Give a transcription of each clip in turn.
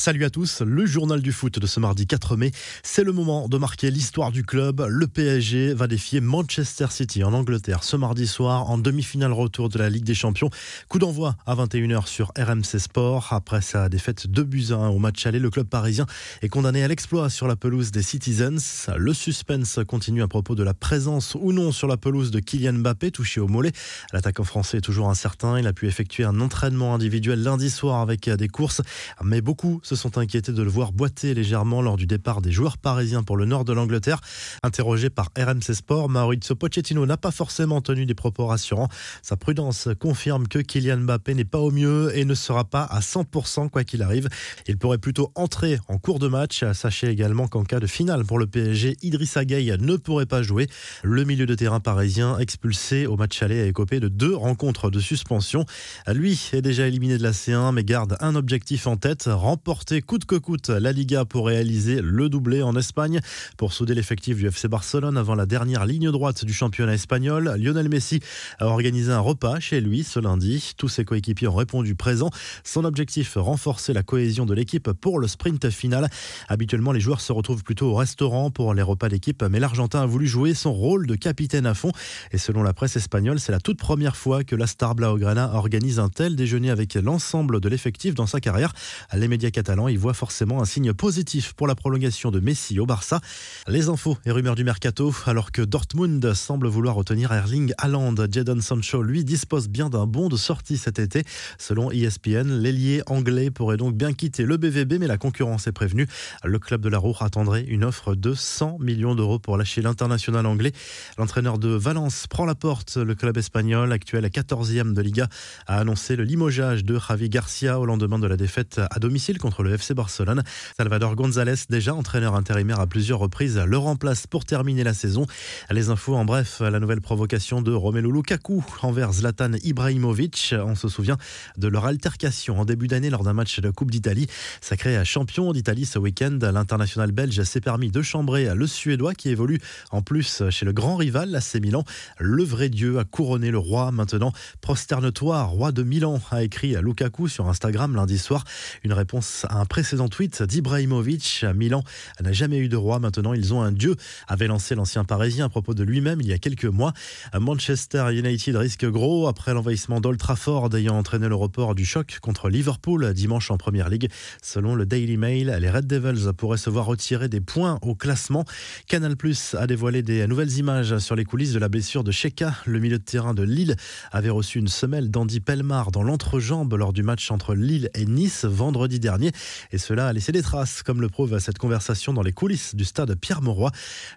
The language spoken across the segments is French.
Salut à tous, le journal du foot de ce mardi 4 mai. C'est le moment de marquer l'histoire du club. Le PSG va défier Manchester City en Angleterre ce mardi soir en demi-finale retour de la Ligue des Champions. Coup d'envoi à 21h sur RMC Sport. Après sa défaite 2 buts 1 au match aller, le club parisien est condamné à l'exploit sur la pelouse des Citizens. Le suspense continue à propos de la présence ou non sur la pelouse de Kylian Mbappé touché au mollet. L'attaquant français est toujours incertain. Il a pu effectuer un entraînement individuel lundi soir avec des courses, mais beaucoup se sont inquiétés de le voir boiter légèrement lors du départ des joueurs parisiens pour le nord de l'Angleterre. Interrogé par RMC Sport, Maurizio Pochettino n'a pas forcément tenu des propos rassurants. Sa prudence confirme que Kylian Mbappé n'est pas au mieux et ne sera pas à 100% quoi qu'il arrive. Il pourrait plutôt entrer en cours de match. Sachez également qu'en cas de finale pour le PSG, Idrissa Gueye ne pourrait pas jouer. Le milieu de terrain parisien expulsé au match aller a écopé de deux rencontres de suspension. Lui est déjà éliminé de la C1 mais garde un objectif en tête, remporter coûte que coûte la Liga pour réaliser le doublé en Espagne. Pour souder l'effectif du FC Barcelone avant la dernière ligne droite du championnat espagnol, Lionel Messi a organisé un repas chez lui ce lundi. Tous ses coéquipiers ont répondu présent. Son objectif, renforcer la cohésion de l'équipe pour le sprint final. Habituellement, les joueurs se retrouvent plutôt au restaurant pour les repas d'équipe, mais l'Argentin a voulu jouer son rôle de capitaine à fond. Et selon la presse espagnole, c'est la toute première fois que la star Blaugrana organise un tel déjeuner avec l'ensemble de l'effectif dans sa carrière. Les médias catalans il voit forcément un signe positif pour la prolongation de Messi au Barça. Les infos et rumeurs du mercato, alors que Dortmund semble vouloir retenir Erling Haaland, Jadon Sancho, lui, dispose bien d'un bon de sortie cet été. Selon ESPN, l'ailier anglais pourrait donc bien quitter le BVB, mais la concurrence est prévenue. Le club de la Roure attendrait une offre de 100 millions d'euros pour lâcher l'international anglais. L'entraîneur de Valence prend la porte. Le club espagnol, actuel 14e de Liga, a annoncé le limogeage de Javi Garcia au lendemain de la défaite à domicile contre le FC Barcelone. Salvador González, déjà entraîneur intérimaire à plusieurs reprises, le remplace pour terminer la saison. Les infos en bref, la nouvelle provocation de Romelu Lukaku envers Zlatan Ibrahimovic. On se souvient de leur altercation en début d'année lors d'un match de Coupe d'Italie. Sacré champion d'Italie ce week-end, l'international belge s'est permis de chambrer le Suédois qui évolue en plus chez le grand rival, l'AC Milan. Le vrai Dieu a couronné le roi maintenant. Prosterne-toi, roi de Milan, a écrit Lukaku sur Instagram lundi soir. Une réponse un précédent tweet d'Ibrahimovic. Milan n'a jamais eu de roi. Maintenant, ils ont un dieu, avait lancé l'ancien parisien à propos de lui-même il y a quelques mois. Manchester United risque gros après l'envahissement d'Old Trafford ayant entraîné le report du choc contre Liverpool dimanche en première ligue. Selon le Daily Mail, les Red Devils pourraient se voir retirer des points au classement. Canal Plus a dévoilé des nouvelles images sur les coulisses de la blessure de Sheka. Le milieu de terrain de Lille avait reçu une semelle d'Andy Pelmar dans l'entrejambe lors du match entre Lille et Nice vendredi dernier. Et cela a laissé des traces, comme le prouve cette conversation dans les coulisses du stade Pierre-Mauroy.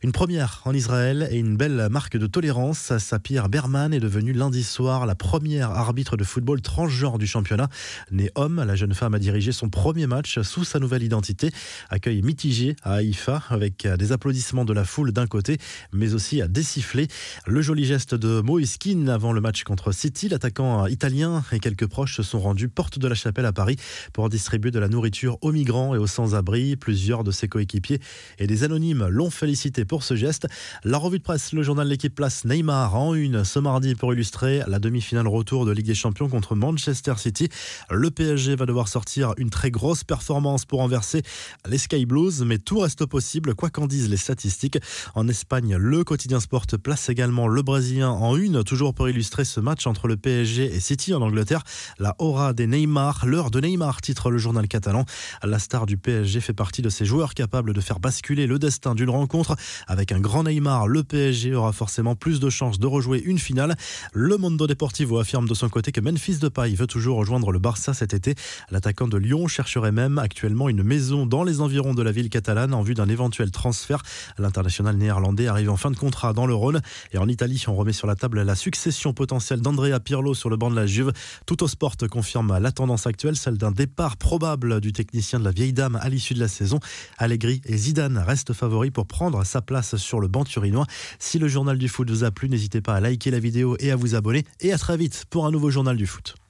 Une première en Israël et une belle marque de tolérance. Sapir Berman est devenue lundi soir la première arbitre de football transgenre du championnat. Née homme, la jeune femme a dirigé son premier match sous sa nouvelle identité. Accueil mitigé à Haïfa avec des applaudissements de la foule d'un côté, mais aussi à désiffler. Le joli geste de Moïse avant le match contre City, l'attaquant italien et quelques proches se sont rendus porte de la chapelle à Paris pour distribuer de la nourriture aux migrants et aux sans-abri. Plusieurs de ses coéquipiers et des anonymes l'ont félicité pour ce geste. La revue de presse, le journal L'équipe place Neymar en une ce mardi pour illustrer la demi-finale retour de Ligue des Champions contre Manchester City. Le PSG va devoir sortir une très grosse performance pour renverser les Sky Blues, mais tout reste possible, quoi qu'en disent les statistiques. En Espagne, le quotidien Sport place également le Brésilien en une, toujours pour illustrer ce match entre le PSG et City en Angleterre. La aura des Neymar, l'heure de Neymar, titre le journal catalan. La star du PSG fait partie de ces joueurs capables de faire basculer le destin d'une rencontre. Avec un grand Neymar, le PSG aura forcément plus de chances de rejouer une finale. Le Mondo Deportivo affirme de son côté que Memphis Depay veut toujours rejoindre le Barça cet été. L'attaquant de Lyon chercherait même actuellement une maison dans les environs de la ville catalane en vue d'un éventuel transfert. L'international néerlandais arrive en fin de contrat dans le Rhône. Et en Italie, on remet sur la table la succession potentielle d'Andrea Pirlo sur le banc de la Juve. Tout au sport confirme la tendance actuelle, celle d'un départ probable technicien de la vieille dame à l'issue de la saison. Allegri et Zidane restent favoris pour prendre sa place sur le banc turinois. Si le journal du foot vous a plu, n'hésitez pas à liker la vidéo et à vous abonner. Et à très vite pour un nouveau journal du foot.